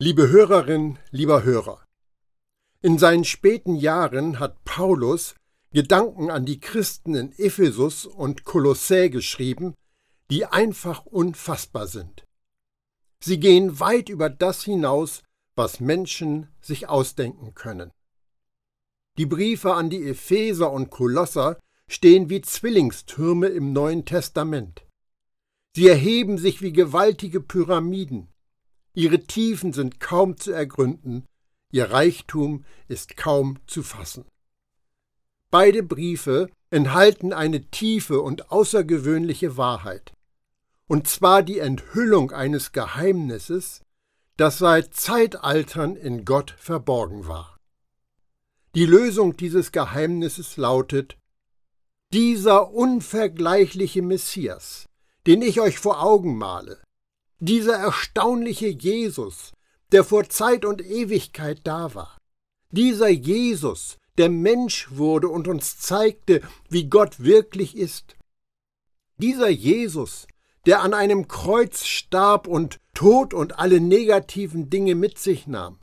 Liebe Hörerin, lieber Hörer, in seinen späten Jahren hat Paulus Gedanken an die Christen in Ephesus und Kolossä geschrieben, die einfach unfassbar sind. Sie gehen weit über das hinaus, was Menschen sich ausdenken können. Die Briefe an die Epheser und Kolosser stehen wie Zwillingstürme im Neuen Testament. Sie erheben sich wie gewaltige Pyramiden. Ihre Tiefen sind kaum zu ergründen, ihr Reichtum ist kaum zu fassen. Beide Briefe enthalten eine tiefe und außergewöhnliche Wahrheit, und zwar die Enthüllung eines Geheimnisses, das seit Zeitaltern in Gott verborgen war. Die Lösung dieses Geheimnisses lautet Dieser unvergleichliche Messias, den ich euch vor Augen male, dieser erstaunliche Jesus, der vor Zeit und Ewigkeit da war, dieser Jesus, der Mensch wurde und uns zeigte, wie Gott wirklich ist, dieser Jesus, der an einem Kreuz starb und Tod und alle negativen Dinge mit sich nahm,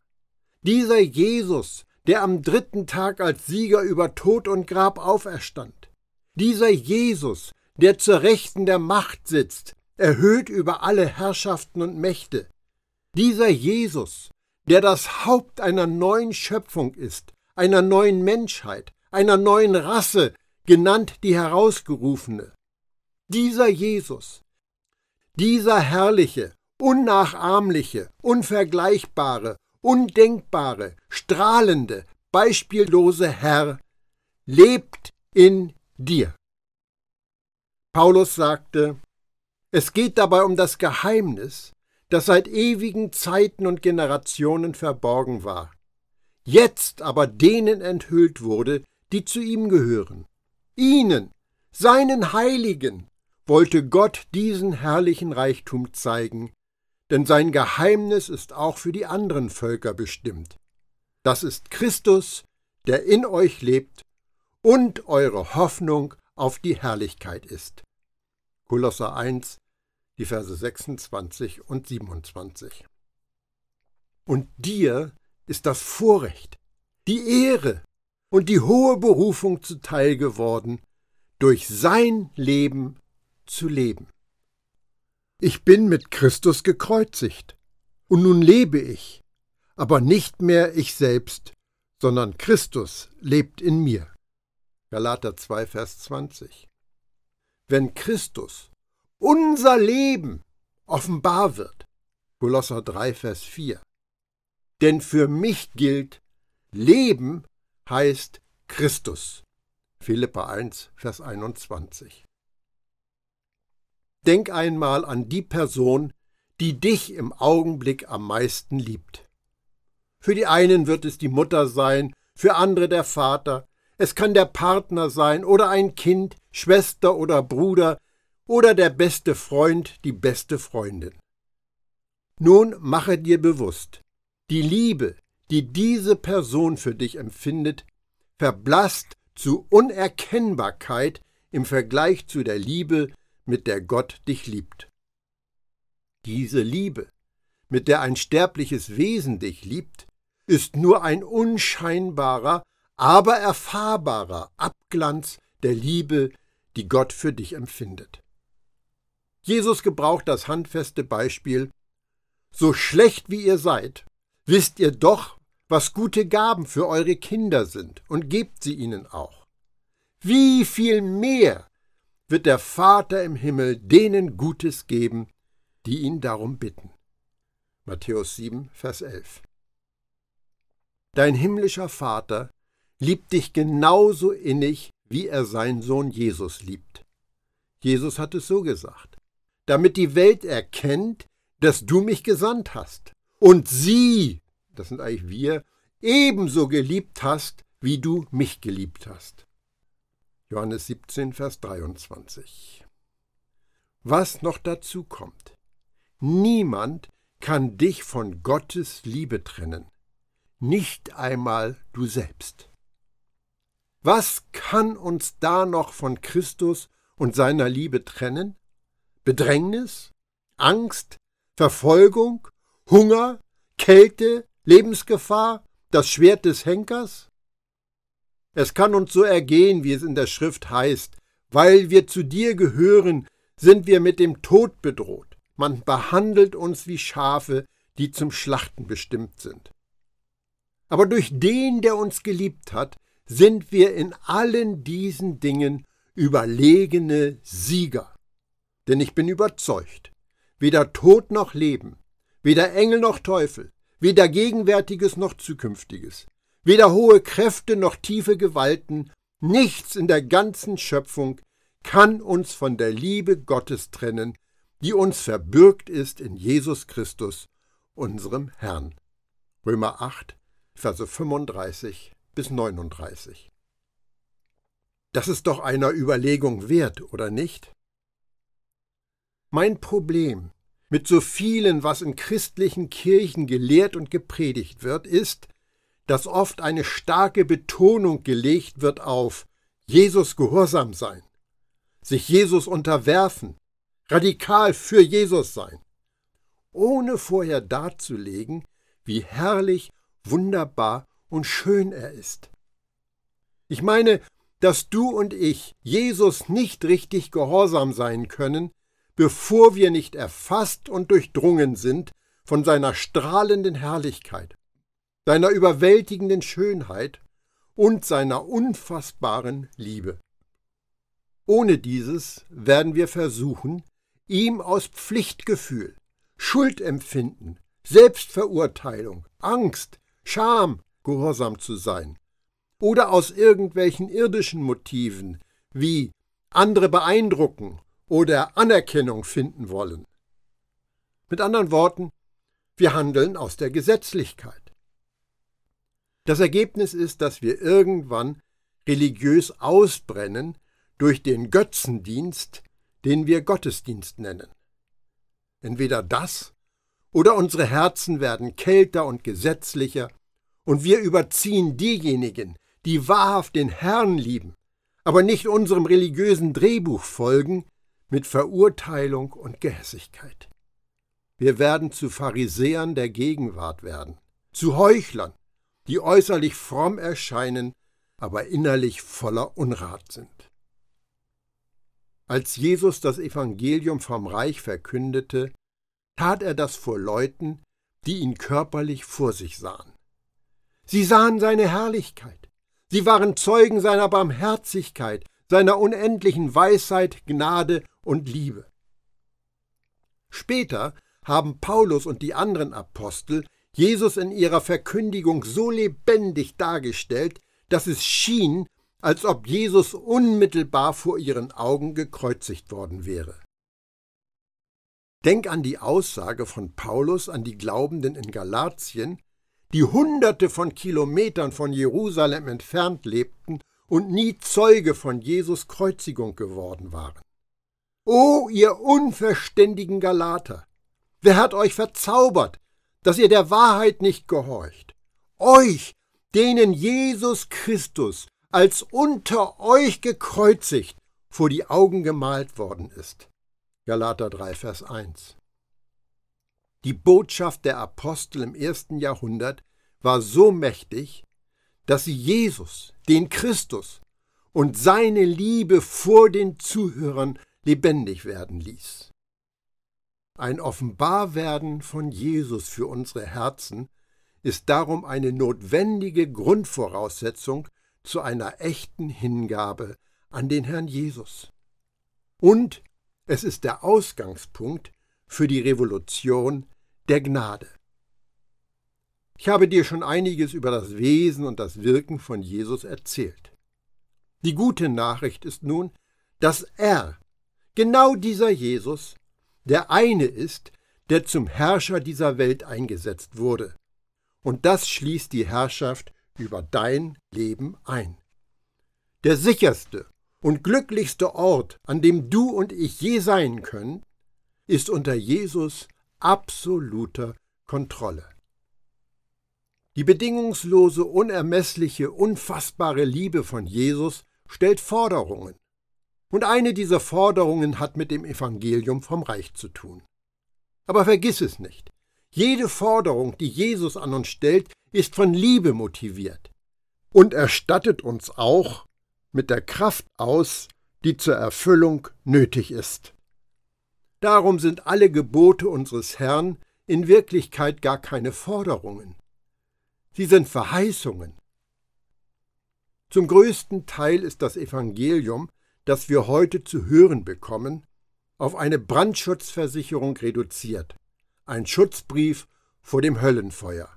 dieser Jesus, der am dritten Tag als Sieger über Tod und Grab auferstand. Dieser Jesus, der zur Rechten der Macht sitzt, erhöht über alle Herrschaften und Mächte. Dieser Jesus, der das Haupt einer neuen Schöpfung ist, einer neuen Menschheit, einer neuen Rasse, genannt die Herausgerufene. Dieser Jesus, dieser herrliche, unnachahmliche, unvergleichbare, undenkbare, strahlende, beispiellose Herr lebt in dir. Paulus sagte, es geht dabei um das Geheimnis, das seit ewigen Zeiten und Generationen verborgen war, jetzt aber denen enthüllt wurde, die zu ihm gehören. Ihnen, seinen Heiligen, wollte Gott diesen herrlichen Reichtum zeigen, denn sein Geheimnis ist auch für die anderen Völker bestimmt. Das ist Christus, der in euch lebt und eure Hoffnung auf die Herrlichkeit ist. Kolosser 1, die Verse 26 und 27. Und dir ist das Vorrecht, die Ehre und die hohe Berufung zuteil geworden, durch sein Leben zu leben. Ich bin mit Christus gekreuzigt, und nun lebe ich, aber nicht mehr ich selbst, sondern Christus lebt in mir. Galater 2, Vers 20. Wenn Christus, unser Leben, offenbar wird, Kolosser 3, Vers 4. Denn für mich gilt, Leben heißt Christus. Philippa 1, Vers 21. Denk einmal an die Person, die dich im Augenblick am meisten liebt. Für die einen wird es die Mutter sein, für andere der Vater, es kann der Partner sein oder ein Kind, Schwester oder Bruder oder der beste Freund, die beste Freundin. Nun mache dir bewusst, die Liebe, die diese Person für dich empfindet, verblasst zu Unerkennbarkeit im Vergleich zu der Liebe, mit der Gott dich liebt. Diese Liebe, mit der ein sterbliches Wesen dich liebt, ist nur ein unscheinbarer, aber erfahrbarer Abglanz der Liebe, die Gott für dich empfindet. Jesus gebraucht das handfeste Beispiel So schlecht wie ihr seid, wisst ihr doch, was gute Gaben für eure Kinder sind, und gebt sie ihnen auch. Wie viel mehr wird der Vater im Himmel denen Gutes geben, die ihn darum bitten. Matthäus 7, Vers 11. Dein himmlischer Vater liebt dich genauso innig, wie er seinen Sohn Jesus liebt. Jesus hat es so gesagt, damit die Welt erkennt, dass du mich gesandt hast und sie, das sind eigentlich wir, ebenso geliebt hast, wie du mich geliebt hast. Johannes 17, Vers 23. Was noch dazu kommt, niemand kann dich von Gottes Liebe trennen, nicht einmal du selbst. Was kann uns da noch von Christus und seiner Liebe trennen? Bedrängnis? Angst? Verfolgung? Hunger? Kälte, Lebensgefahr, das Schwert des Henkers? Es kann uns so ergehen, wie es in der Schrift heißt, weil wir zu dir gehören, sind wir mit dem Tod bedroht. Man behandelt uns wie Schafe, die zum Schlachten bestimmt sind. Aber durch den, der uns geliebt hat, sind wir in allen diesen Dingen überlegene Sieger. Denn ich bin überzeugt, weder Tod noch Leben, weder Engel noch Teufel, weder Gegenwärtiges noch Zukünftiges, weder hohe Kräfte noch tiefe Gewalten, nichts in der ganzen Schöpfung kann uns von der Liebe Gottes trennen, die uns verbürgt ist in Jesus Christus, unserem Herrn. Römer 8, Verse 35 bis 39. Das ist doch einer Überlegung wert, oder nicht? Mein Problem mit so vielen, was in christlichen Kirchen gelehrt und gepredigt wird, ist, dass oft eine starke Betonung gelegt wird auf Jesus gehorsam sein, sich Jesus unterwerfen, radikal für Jesus sein, ohne vorher darzulegen, wie herrlich, wunderbar und schön er ist. Ich meine, dass du und ich Jesus nicht richtig gehorsam sein können, bevor wir nicht erfasst und durchdrungen sind von seiner strahlenden Herrlichkeit, seiner überwältigenden Schönheit und seiner unfassbaren Liebe. Ohne dieses werden wir versuchen, ihm aus Pflichtgefühl, Schuldempfinden, Selbstverurteilung, Angst, Scham gehorsam zu sein, oder aus irgendwelchen irdischen Motiven wie andere beeindrucken oder Anerkennung finden wollen. Mit anderen Worten, wir handeln aus der Gesetzlichkeit. Das Ergebnis ist, dass wir irgendwann religiös ausbrennen durch den Götzendienst, den wir Gottesdienst nennen. Entweder das oder unsere Herzen werden kälter und gesetzlicher und wir überziehen diejenigen, die wahrhaft den Herrn lieben, aber nicht unserem religiösen Drehbuch folgen, mit Verurteilung und Gehässigkeit. Wir werden zu Pharisäern der Gegenwart werden, zu Heuchlern, die äußerlich fromm erscheinen, aber innerlich voller Unrat sind. Als Jesus das Evangelium vom Reich verkündete, tat er das vor Leuten, die ihn körperlich vor sich sahen. Sie sahen seine Herrlichkeit, sie waren Zeugen seiner Barmherzigkeit, seiner unendlichen Weisheit, Gnade und Liebe. Später haben Paulus und die anderen Apostel Jesus in ihrer Verkündigung so lebendig dargestellt, dass es schien, als ob Jesus unmittelbar vor ihren Augen gekreuzigt worden wäre. Denk an die Aussage von Paulus an die Glaubenden in Galatien, die hunderte von Kilometern von Jerusalem entfernt lebten und nie Zeuge von Jesus Kreuzigung geworden waren. O ihr unverständigen Galater! Wer hat euch verzaubert, dass ihr der Wahrheit nicht gehorcht? Euch, denen Jesus Christus als unter euch gekreuzigt vor die Augen gemalt worden ist. Galater 3, Vers 1. Die Botschaft der Apostel im ersten Jahrhundert war so mächtig, dass sie Jesus, den Christus und seine Liebe vor den Zuhörern lebendig werden ließ. Ein Offenbarwerden von Jesus für unsere Herzen ist darum eine notwendige Grundvoraussetzung zu einer echten Hingabe an den Herrn Jesus. Und es ist der Ausgangspunkt für die Revolution der Gnade. Ich habe dir schon einiges über das Wesen und das Wirken von Jesus erzählt. Die gute Nachricht ist nun, dass er, genau dieser Jesus, der eine ist, der zum Herrscher dieser Welt eingesetzt wurde. Und das schließt die Herrschaft über dein Leben ein. Der sicherste und glücklichste Ort, an dem du und ich je sein können, ist unter Jesus absoluter Kontrolle. Die bedingungslose, unermessliche, unfassbare Liebe von Jesus stellt Forderungen. Und eine dieser Forderungen hat mit dem Evangelium vom Reich zu tun. Aber vergiss es nicht. Jede Forderung, die Jesus an uns stellt, ist von Liebe motiviert und erstattet uns auch mit der Kraft aus, die zur Erfüllung nötig ist. Darum sind alle Gebote unseres Herrn in Wirklichkeit gar keine Forderungen. Sie sind Verheißungen. Zum größten Teil ist das Evangelium, das wir heute zu hören bekommen, auf eine Brandschutzversicherung reduziert, ein Schutzbrief vor dem Höllenfeuer.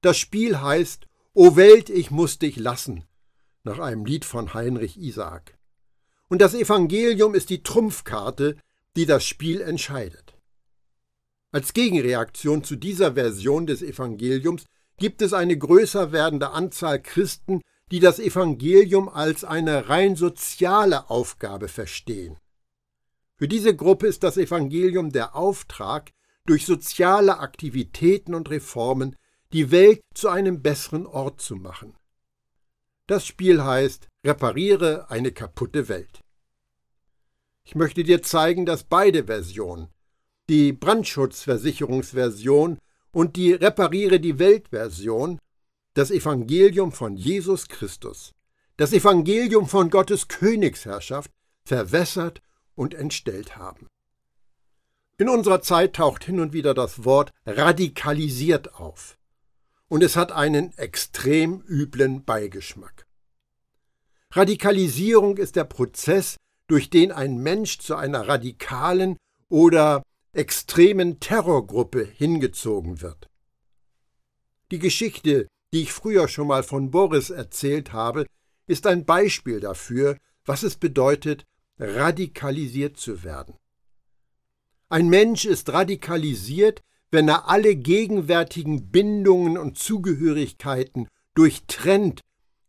Das Spiel heißt O Welt, ich muss dich lassen, nach einem Lied von Heinrich Isaak. Und das Evangelium ist die Trumpfkarte, die das Spiel entscheidet. Als Gegenreaktion zu dieser Version des Evangeliums gibt es eine größer werdende Anzahl Christen, die das Evangelium als eine rein soziale Aufgabe verstehen. Für diese Gruppe ist das Evangelium der Auftrag, durch soziale Aktivitäten und Reformen die Welt zu einem besseren Ort zu machen. Das Spiel heißt Repariere eine kaputte Welt. Ich möchte dir zeigen, dass beide Versionen, die Brandschutzversicherungsversion und die Repariere die Welt-Version, das Evangelium von Jesus Christus, das Evangelium von Gottes Königsherrschaft verwässert und entstellt haben. In unserer Zeit taucht hin und wieder das Wort radikalisiert auf. Und es hat einen extrem üblen Beigeschmack. Radikalisierung ist der Prozess, durch den ein Mensch zu einer radikalen oder extremen Terrorgruppe hingezogen wird. Die Geschichte, die ich früher schon mal von Boris erzählt habe, ist ein Beispiel dafür, was es bedeutet, radikalisiert zu werden. Ein Mensch ist radikalisiert, wenn er alle gegenwärtigen Bindungen und Zugehörigkeiten durchtrennt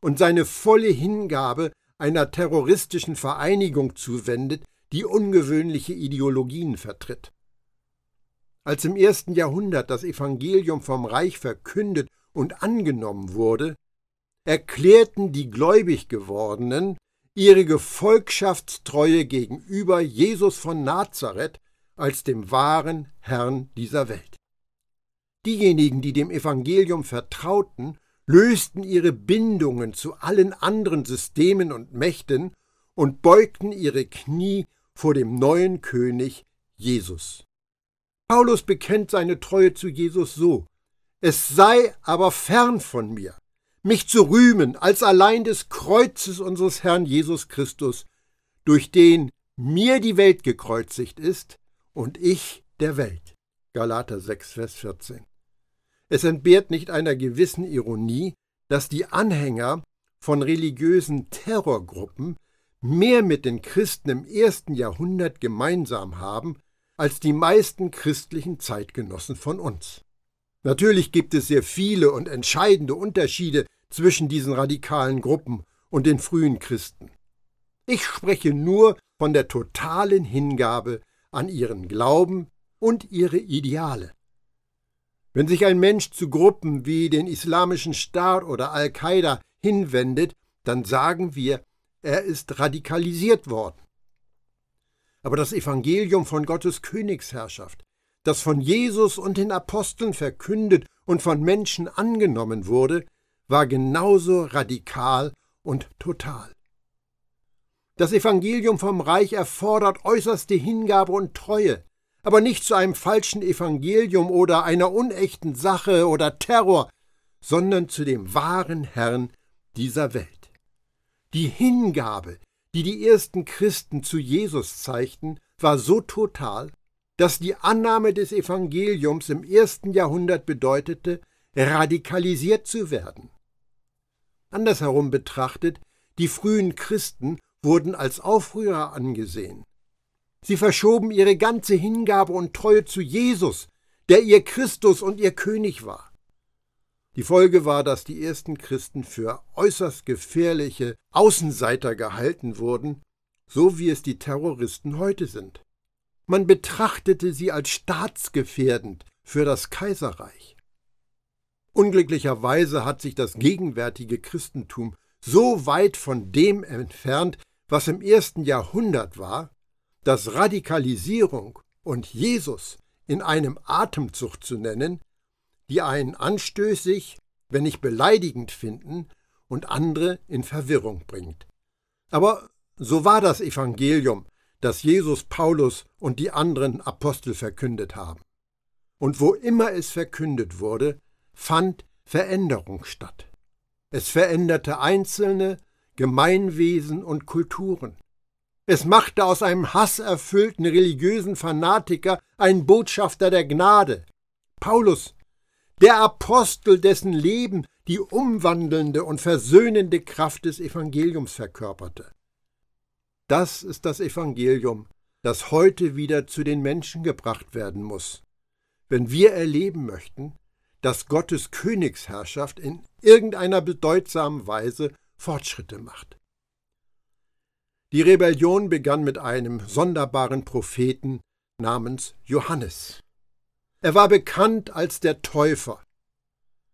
und seine volle Hingabe einer terroristischen Vereinigung zuwendet, die ungewöhnliche Ideologien vertritt. Als im ersten Jahrhundert das Evangelium vom Reich verkündet und angenommen wurde, erklärten die gläubig gewordenen ihre Gefolgschaftstreue gegenüber Jesus von Nazareth als dem wahren Herrn dieser Welt. Diejenigen, die dem Evangelium vertrauten, lösten ihre Bindungen zu allen anderen Systemen und Mächten und beugten ihre Knie vor dem neuen König Jesus. Paulus bekennt seine Treue zu Jesus so Es sei aber fern von mir, mich zu rühmen als allein des Kreuzes unseres Herrn Jesus Christus, durch den mir die Welt gekreuzigt ist und ich der Welt. Galater 6, Vers 14. Es entbehrt nicht einer gewissen Ironie, dass die Anhänger von religiösen Terrorgruppen mehr mit den Christen im ersten Jahrhundert gemeinsam haben als die meisten christlichen Zeitgenossen von uns. Natürlich gibt es sehr viele und entscheidende Unterschiede zwischen diesen radikalen Gruppen und den frühen Christen. Ich spreche nur von der totalen Hingabe an ihren Glauben und ihre Ideale. Wenn sich ein Mensch zu Gruppen wie den Islamischen Staat oder Al-Qaida hinwendet, dann sagen wir, er ist radikalisiert worden. Aber das Evangelium von Gottes Königsherrschaft, das von Jesus und den Aposteln verkündet und von Menschen angenommen wurde, war genauso radikal und total. Das Evangelium vom Reich erfordert äußerste Hingabe und Treue, aber nicht zu einem falschen Evangelium oder einer unechten Sache oder Terror, sondern zu dem wahren Herrn dieser Welt. Die Hingabe, die die ersten Christen zu Jesus zeigten, war so total, dass die Annahme des Evangeliums im ersten Jahrhundert bedeutete, radikalisiert zu werden. Andersherum betrachtet, die frühen Christen wurden als Aufrührer angesehen. Sie verschoben ihre ganze Hingabe und Treue zu Jesus, der ihr Christus und ihr König war. Die Folge war, dass die ersten Christen für äußerst gefährliche Außenseiter gehalten wurden, so wie es die Terroristen heute sind. Man betrachtete sie als staatsgefährdend für das Kaiserreich. Unglücklicherweise hat sich das gegenwärtige Christentum so weit von dem entfernt, was im ersten Jahrhundert war, dass Radikalisierung und Jesus in einem Atemzug zu nennen, die einen anstößig, wenn nicht beleidigend finden und andere in Verwirrung bringt. Aber so war das Evangelium, das Jesus, Paulus und die anderen Apostel verkündet haben. Und wo immer es verkündet wurde, fand Veränderung statt. Es veränderte Einzelne, Gemeinwesen und Kulturen. Es machte aus einem hasserfüllten religiösen Fanatiker einen Botschafter der Gnade. Paulus, der Apostel, dessen Leben die umwandelnde und versöhnende Kraft des Evangeliums verkörperte. Das ist das Evangelium, das heute wieder zu den Menschen gebracht werden muss, wenn wir erleben möchten, dass Gottes Königsherrschaft in irgendeiner bedeutsamen Weise Fortschritte macht. Die Rebellion begann mit einem sonderbaren Propheten namens Johannes. Er war bekannt als der Täufer.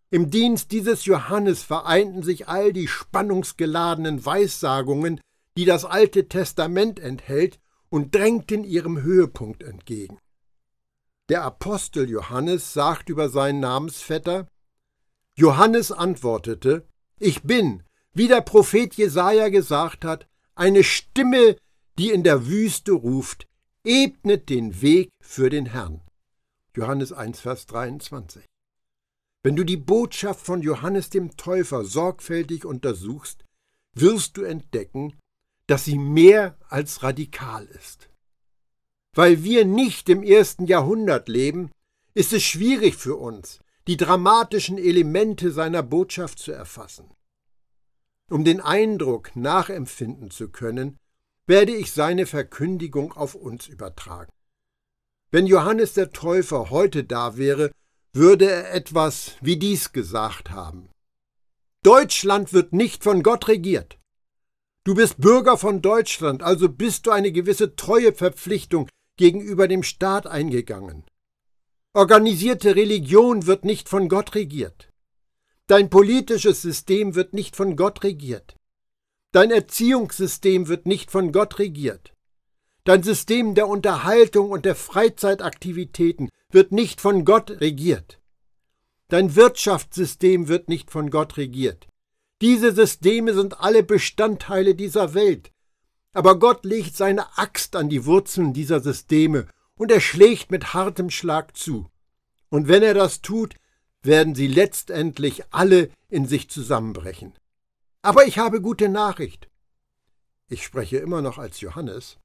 Im Dienst dieses Johannes vereinten sich all die spannungsgeladenen Weissagungen, die das Alte Testament enthält, und drängten ihrem Höhepunkt entgegen. Der Apostel Johannes sagt über seinen Namensvetter: Johannes antwortete: Ich bin, wie der Prophet Jesaja gesagt hat, eine Stimme, die in der Wüste ruft: Ebnet den Weg für den Herrn. Johannes 1, Vers 23. Wenn du die Botschaft von Johannes dem Täufer sorgfältig untersuchst, wirst du entdecken, dass sie mehr als radikal ist. Weil wir nicht im ersten Jahrhundert leben, ist es schwierig für uns, die dramatischen Elemente seiner Botschaft zu erfassen. Um den Eindruck nachempfinden zu können, werde ich seine Verkündigung auf uns übertragen. Wenn Johannes der Täufer heute da wäre, würde er etwas wie dies gesagt haben. Deutschland wird nicht von Gott regiert. Du bist Bürger von Deutschland, also bist du eine gewisse Treueverpflichtung gegenüber dem Staat eingegangen. Organisierte Religion wird nicht von Gott regiert. Dein politisches System wird nicht von Gott regiert. Dein Erziehungssystem wird nicht von Gott regiert. Dein System der Unterhaltung und der Freizeitaktivitäten wird nicht von Gott regiert. Dein Wirtschaftssystem wird nicht von Gott regiert. Diese Systeme sind alle Bestandteile dieser Welt. Aber Gott legt seine Axt an die Wurzeln dieser Systeme und er schlägt mit hartem Schlag zu. Und wenn er das tut, werden sie letztendlich alle in sich zusammenbrechen. Aber ich habe gute Nachricht. Ich spreche immer noch als Johannes.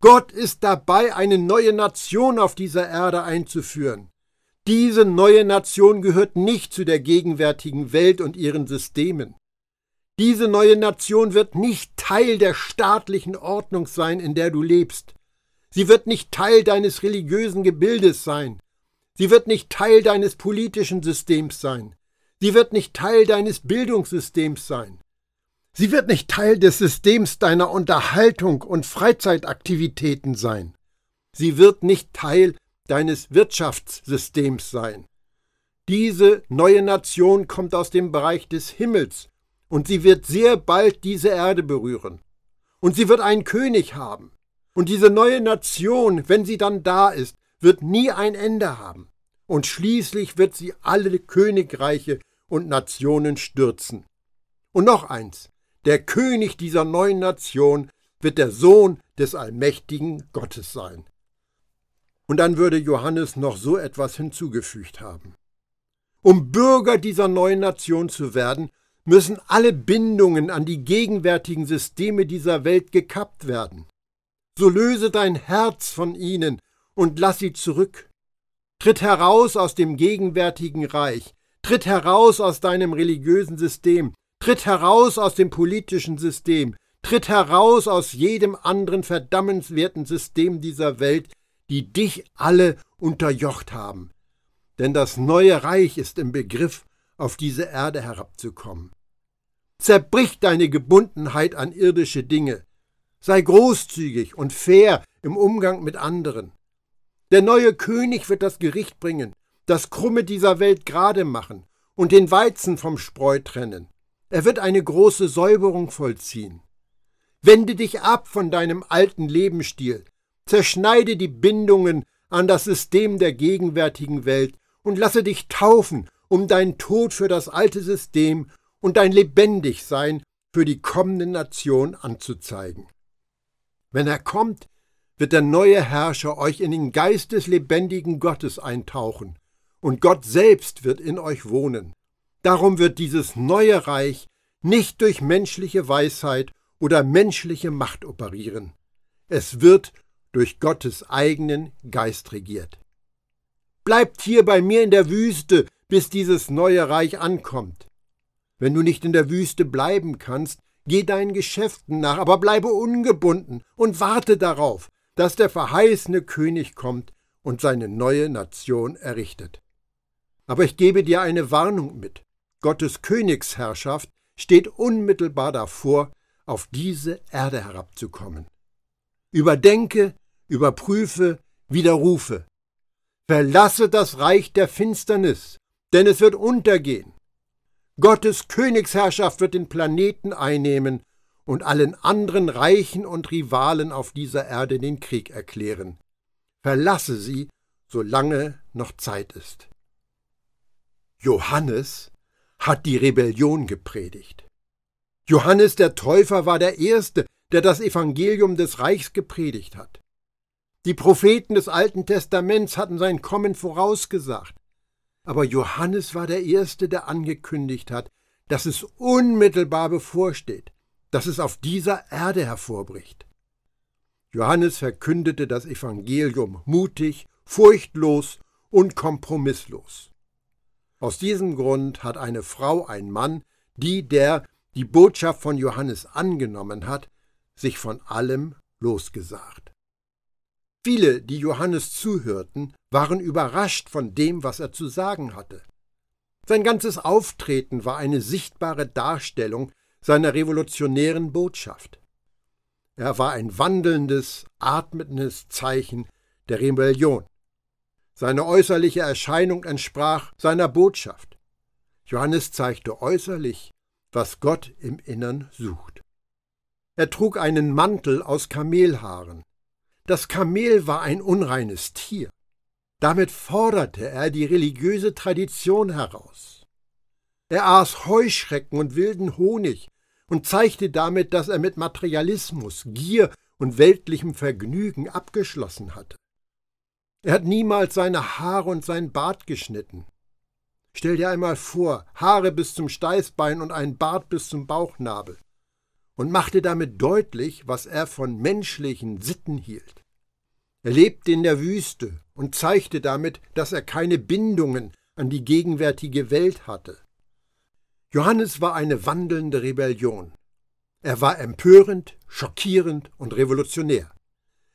Gott ist dabei, eine neue Nation auf dieser Erde einzuführen. Diese neue Nation gehört nicht zu der gegenwärtigen Welt und ihren Systemen. Diese neue Nation wird nicht Teil der staatlichen Ordnung sein, in der du lebst. Sie wird nicht Teil deines religiösen Gebildes sein. Sie wird nicht Teil deines politischen Systems sein. Sie wird nicht Teil deines Bildungssystems sein. Sie wird nicht Teil des Systems deiner Unterhaltung und Freizeitaktivitäten sein. Sie wird nicht Teil deines Wirtschaftssystems sein. Diese neue Nation kommt aus dem Bereich des Himmels und sie wird sehr bald diese Erde berühren. Und sie wird einen König haben. Und diese neue Nation, wenn sie dann da ist, wird nie ein Ende haben. Und schließlich wird sie alle Königreiche und Nationen stürzen. Und noch eins, der König dieser neuen Nation wird der Sohn des allmächtigen Gottes sein. Und dann würde Johannes noch so etwas hinzugefügt haben. Um Bürger dieser neuen Nation zu werden, müssen alle Bindungen an die gegenwärtigen Systeme dieser Welt gekappt werden. So löse dein Herz von ihnen und lass sie zurück. Tritt heraus aus dem gegenwärtigen Reich, tritt heraus aus deinem religiösen System, Tritt heraus aus dem politischen System, tritt heraus aus jedem anderen verdammenswerten System dieser Welt, die dich alle unterjocht haben. Denn das neue Reich ist im Begriff, auf diese Erde herabzukommen. Zerbrich deine Gebundenheit an irdische Dinge. Sei großzügig und fair im Umgang mit anderen. Der neue König wird das Gericht bringen, das Krumme dieser Welt gerade machen und den Weizen vom Spreu trennen. Er wird eine große Säuberung vollziehen. Wende dich ab von deinem alten Lebensstil, zerschneide die Bindungen an das System der gegenwärtigen Welt und lasse dich taufen, um deinen Tod für das alte System und dein Lebendigsein für die kommende Nation anzuzeigen. Wenn er kommt, wird der neue Herrscher euch in den Geist des lebendigen Gottes eintauchen, und Gott selbst wird in euch wohnen. Darum wird dieses neue Reich nicht durch menschliche Weisheit oder menschliche Macht operieren. Es wird durch Gottes eigenen Geist regiert. Bleibt hier bei mir in der Wüste, bis dieses neue Reich ankommt. Wenn du nicht in der Wüste bleiben kannst, geh deinen Geschäften nach, aber bleibe ungebunden und warte darauf, dass der verheißene König kommt und seine neue Nation errichtet. Aber ich gebe dir eine Warnung mit. Gottes Königsherrschaft steht unmittelbar davor, auf diese Erde herabzukommen. Überdenke, überprüfe, widerrufe. Verlasse das Reich der Finsternis, denn es wird untergehen. Gottes Königsherrschaft wird den Planeten einnehmen und allen anderen Reichen und Rivalen auf dieser Erde den Krieg erklären. Verlasse sie, solange noch Zeit ist. Johannes hat die Rebellion gepredigt. Johannes der Täufer war der Erste, der das Evangelium des Reichs gepredigt hat. Die Propheten des Alten Testaments hatten sein Kommen vorausgesagt. Aber Johannes war der Erste, der angekündigt hat, dass es unmittelbar bevorsteht, dass es auf dieser Erde hervorbricht. Johannes verkündete das Evangelium mutig, furchtlos und kompromisslos. Aus diesem Grund hat eine Frau ein Mann, die, der die Botschaft von Johannes angenommen hat, sich von allem losgesagt. Viele, die Johannes zuhörten, waren überrascht von dem, was er zu sagen hatte. Sein ganzes Auftreten war eine sichtbare Darstellung seiner revolutionären Botschaft. Er war ein wandelndes, atmendes Zeichen der Rebellion. Seine äußerliche Erscheinung entsprach seiner Botschaft. Johannes zeigte äußerlich, was Gott im Innern sucht. Er trug einen Mantel aus Kamelhaaren. Das Kamel war ein unreines Tier. Damit forderte er die religiöse Tradition heraus. Er aß Heuschrecken und wilden Honig und zeigte damit, dass er mit Materialismus, Gier und weltlichem Vergnügen abgeschlossen hatte. Er hat niemals seine Haare und sein Bart geschnitten. Stell dir einmal vor, Haare bis zum Steißbein und ein Bart bis zum Bauchnabel. Und machte damit deutlich, was er von menschlichen Sitten hielt. Er lebte in der Wüste und zeigte damit, dass er keine Bindungen an die gegenwärtige Welt hatte. Johannes war eine wandelnde Rebellion. Er war empörend, schockierend und revolutionär.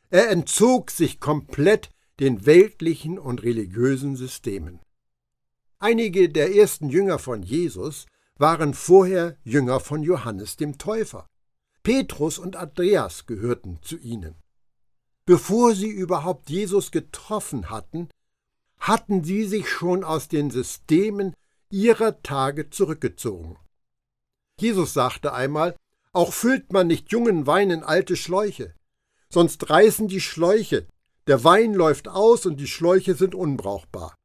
Er entzog sich komplett den weltlichen und religiösen Systemen. Einige der ersten Jünger von Jesus waren vorher Jünger von Johannes dem Täufer. Petrus und Andreas gehörten zu ihnen. Bevor sie überhaupt Jesus getroffen hatten, hatten sie sich schon aus den Systemen ihrer Tage zurückgezogen. Jesus sagte einmal, auch füllt man nicht jungen Wein in alte Schläuche, sonst reißen die Schläuche, der Wein läuft aus und die Schläuche sind unbrauchbar.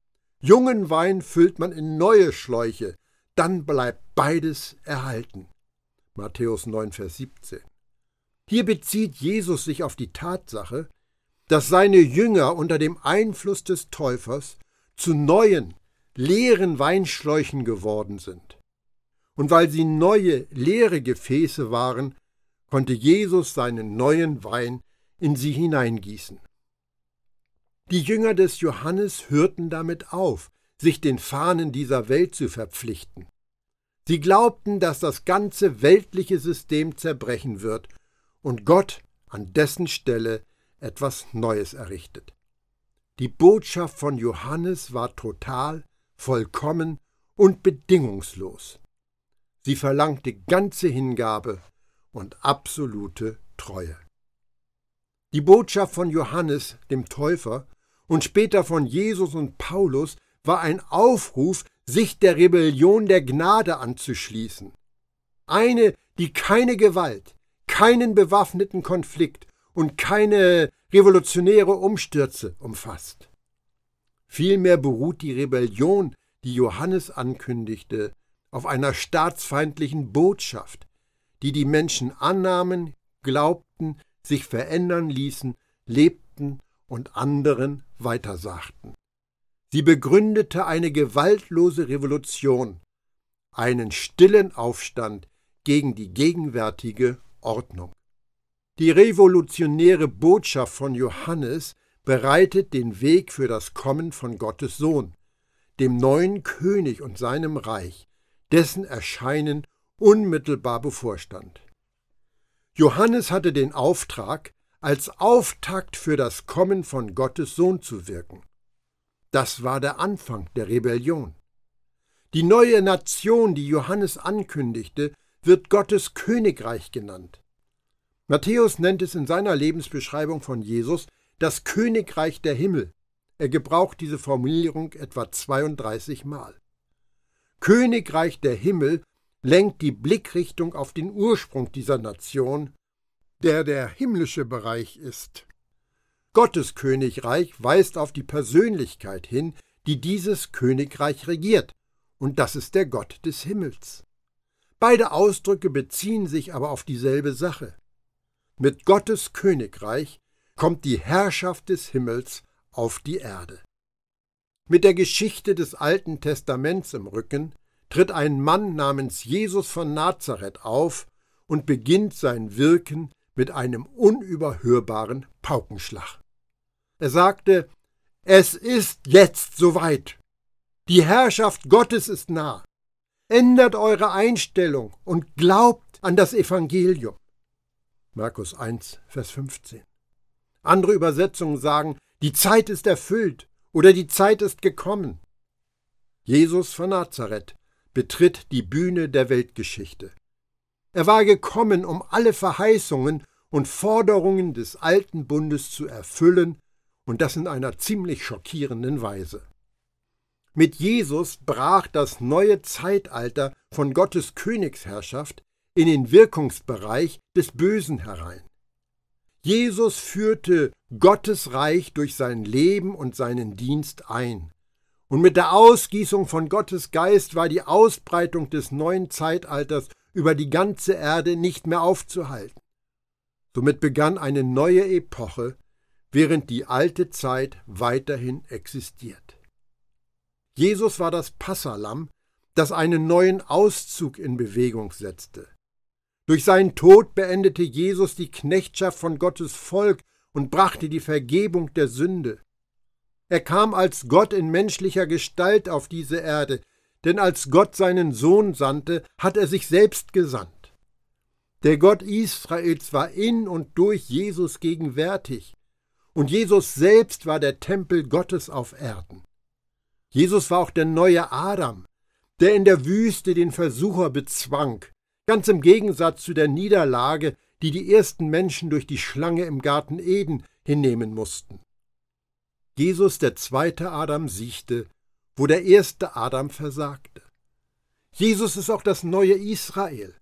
Jungen Wein füllt man in neue Schläuche, dann bleibt beides erhalten. Matthäus 9, Vers 17. Hier bezieht Jesus sich auf die Tatsache, dass seine Jünger unter dem Einfluss des Täufers zu neuen, leeren Weinschläuchen geworden sind. Und weil sie neue, leere Gefäße waren, konnte Jesus seinen neuen Wein in sie hineingießen. Die Jünger des Johannes hörten damit auf, sich den Fahnen dieser Welt zu verpflichten. Sie glaubten, dass das ganze weltliche System zerbrechen wird und Gott an dessen Stelle etwas Neues errichtet. Die Botschaft von Johannes war total, vollkommen und bedingungslos. Sie verlangte ganze Hingabe und absolute Treue. Die Botschaft von Johannes, dem Täufer, und später von Jesus und Paulus war ein Aufruf, sich der Rebellion der Gnade anzuschließen. Eine, die keine Gewalt, keinen bewaffneten Konflikt und keine revolutionäre Umstürze umfasst. Vielmehr beruht die Rebellion, die Johannes ankündigte, auf einer staatsfeindlichen Botschaft, die die Menschen annahmen, glaubten, sich verändern ließen, lebten und anderen weitersagten. Sie begründete eine gewaltlose Revolution, einen stillen Aufstand gegen die gegenwärtige Ordnung. Die revolutionäre Botschaft von Johannes bereitet den Weg für das Kommen von Gottes Sohn, dem neuen König und seinem Reich, dessen Erscheinen unmittelbar bevorstand. Johannes hatte den Auftrag, als Auftakt für das Kommen von Gottes Sohn zu wirken. Das war der Anfang der Rebellion. Die neue Nation, die Johannes ankündigte, wird Gottes Königreich genannt. Matthäus nennt es in seiner Lebensbeschreibung von Jesus das Königreich der Himmel. Er gebraucht diese Formulierung etwa 32 Mal. Königreich der Himmel lenkt die Blickrichtung auf den Ursprung dieser Nation, der der himmlische Bereich ist. Gottes Königreich weist auf die Persönlichkeit hin, die dieses Königreich regiert, und das ist der Gott des Himmels. Beide Ausdrücke beziehen sich aber auf dieselbe Sache. Mit Gottes Königreich kommt die Herrschaft des Himmels auf die Erde. Mit der Geschichte des Alten Testaments im Rücken tritt ein Mann namens Jesus von Nazareth auf und beginnt sein Wirken mit einem unüberhörbaren Paukenschlag. Er sagte, es ist jetzt soweit. Die Herrschaft Gottes ist nah. Ändert eure Einstellung und glaubt an das Evangelium. Markus 1, Vers 15. Andere Übersetzungen sagen, die Zeit ist erfüllt oder die Zeit ist gekommen. Jesus von Nazareth betritt die Bühne der Weltgeschichte. Er war gekommen, um alle Verheißungen und Forderungen des alten Bundes zu erfüllen, und das in einer ziemlich schockierenden Weise. Mit Jesus brach das neue Zeitalter von Gottes Königsherrschaft in den Wirkungsbereich des Bösen herein. Jesus führte Gottes Reich durch sein Leben und seinen Dienst ein. Und mit der Ausgießung von Gottes Geist war die Ausbreitung des neuen Zeitalters über die ganze Erde nicht mehr aufzuhalten. Somit begann eine neue Epoche, während die alte Zeit weiterhin existiert. Jesus war das Passalam, das einen neuen Auszug in Bewegung setzte. Durch seinen Tod beendete Jesus die Knechtschaft von Gottes Volk und brachte die Vergebung der Sünde. Er kam als Gott in menschlicher Gestalt auf diese Erde, denn als Gott seinen Sohn sandte, hat er sich selbst gesandt. Der Gott Israels war in und durch Jesus gegenwärtig, und Jesus selbst war der Tempel Gottes auf Erden. Jesus war auch der neue Adam, der in der Wüste den Versucher bezwang, ganz im Gegensatz zu der Niederlage, die die ersten Menschen durch die Schlange im Garten Eden hinnehmen mussten. Jesus, der zweite Adam, siegte, wo der erste Adam versagte. Jesus ist auch das neue Israel.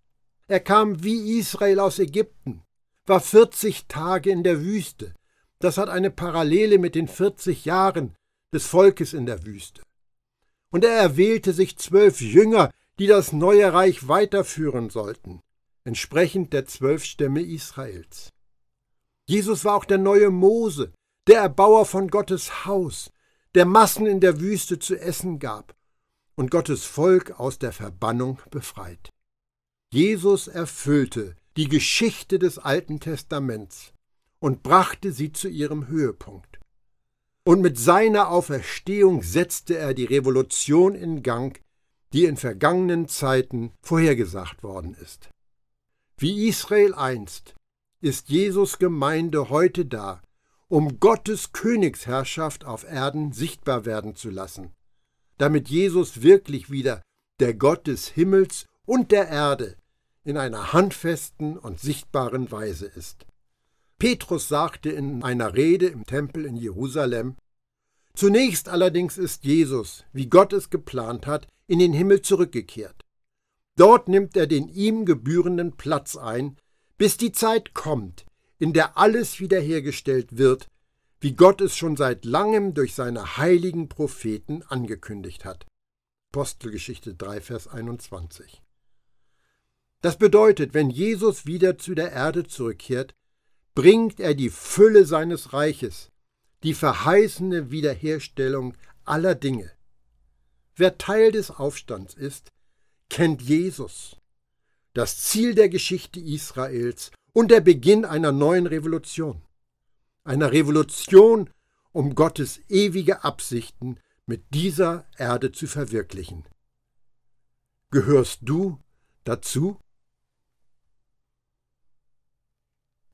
Er kam wie Israel aus Ägypten, war 40 Tage in der Wüste. Das hat eine Parallele mit den 40 Jahren des Volkes in der Wüste. Und er erwählte sich zwölf Jünger, die das neue Reich weiterführen sollten, entsprechend der zwölf Stämme Israels. Jesus war auch der neue Mose, der Erbauer von Gottes Haus, der Massen in der Wüste zu essen gab und Gottes Volk aus der Verbannung befreit. Jesus erfüllte die Geschichte des Alten Testaments und brachte sie zu ihrem Höhepunkt. Und mit seiner Auferstehung setzte er die Revolution in Gang, die in vergangenen Zeiten vorhergesagt worden ist. Wie Israel einst ist Jesus Gemeinde heute da, um Gottes Königsherrschaft auf Erden sichtbar werden zu lassen, damit Jesus wirklich wieder der Gott des Himmels und der Erde in einer handfesten und sichtbaren Weise ist. Petrus sagte in einer Rede im Tempel in Jerusalem, Zunächst allerdings ist Jesus, wie Gott es geplant hat, in den Himmel zurückgekehrt. Dort nimmt er den ihm gebührenden Platz ein, bis die Zeit kommt, in der alles wiederhergestellt wird, wie Gott es schon seit langem durch seine heiligen Propheten angekündigt hat. Apostelgeschichte 3, Vers 21. Das bedeutet, wenn Jesus wieder zu der Erde zurückkehrt, bringt er die Fülle seines Reiches, die verheißene Wiederherstellung aller Dinge. Wer Teil des Aufstands ist, kennt Jesus, das Ziel der Geschichte Israels und der Beginn einer neuen Revolution. Einer Revolution, um Gottes ewige Absichten mit dieser Erde zu verwirklichen. Gehörst du dazu?